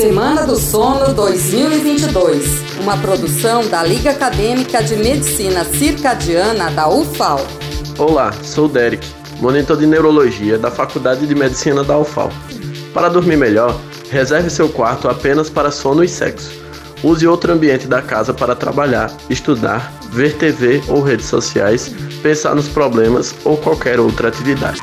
Semana do Sono 2022, uma produção da Liga Acadêmica de Medicina Circadiana da UFAL. Olá, sou o Derek, monitor de neurologia da Faculdade de Medicina da UFAL. Para dormir melhor, reserve seu quarto apenas para sono e sexo. Use outro ambiente da casa para trabalhar, estudar, ver TV ou redes sociais, pensar nos problemas ou qualquer outra atividade.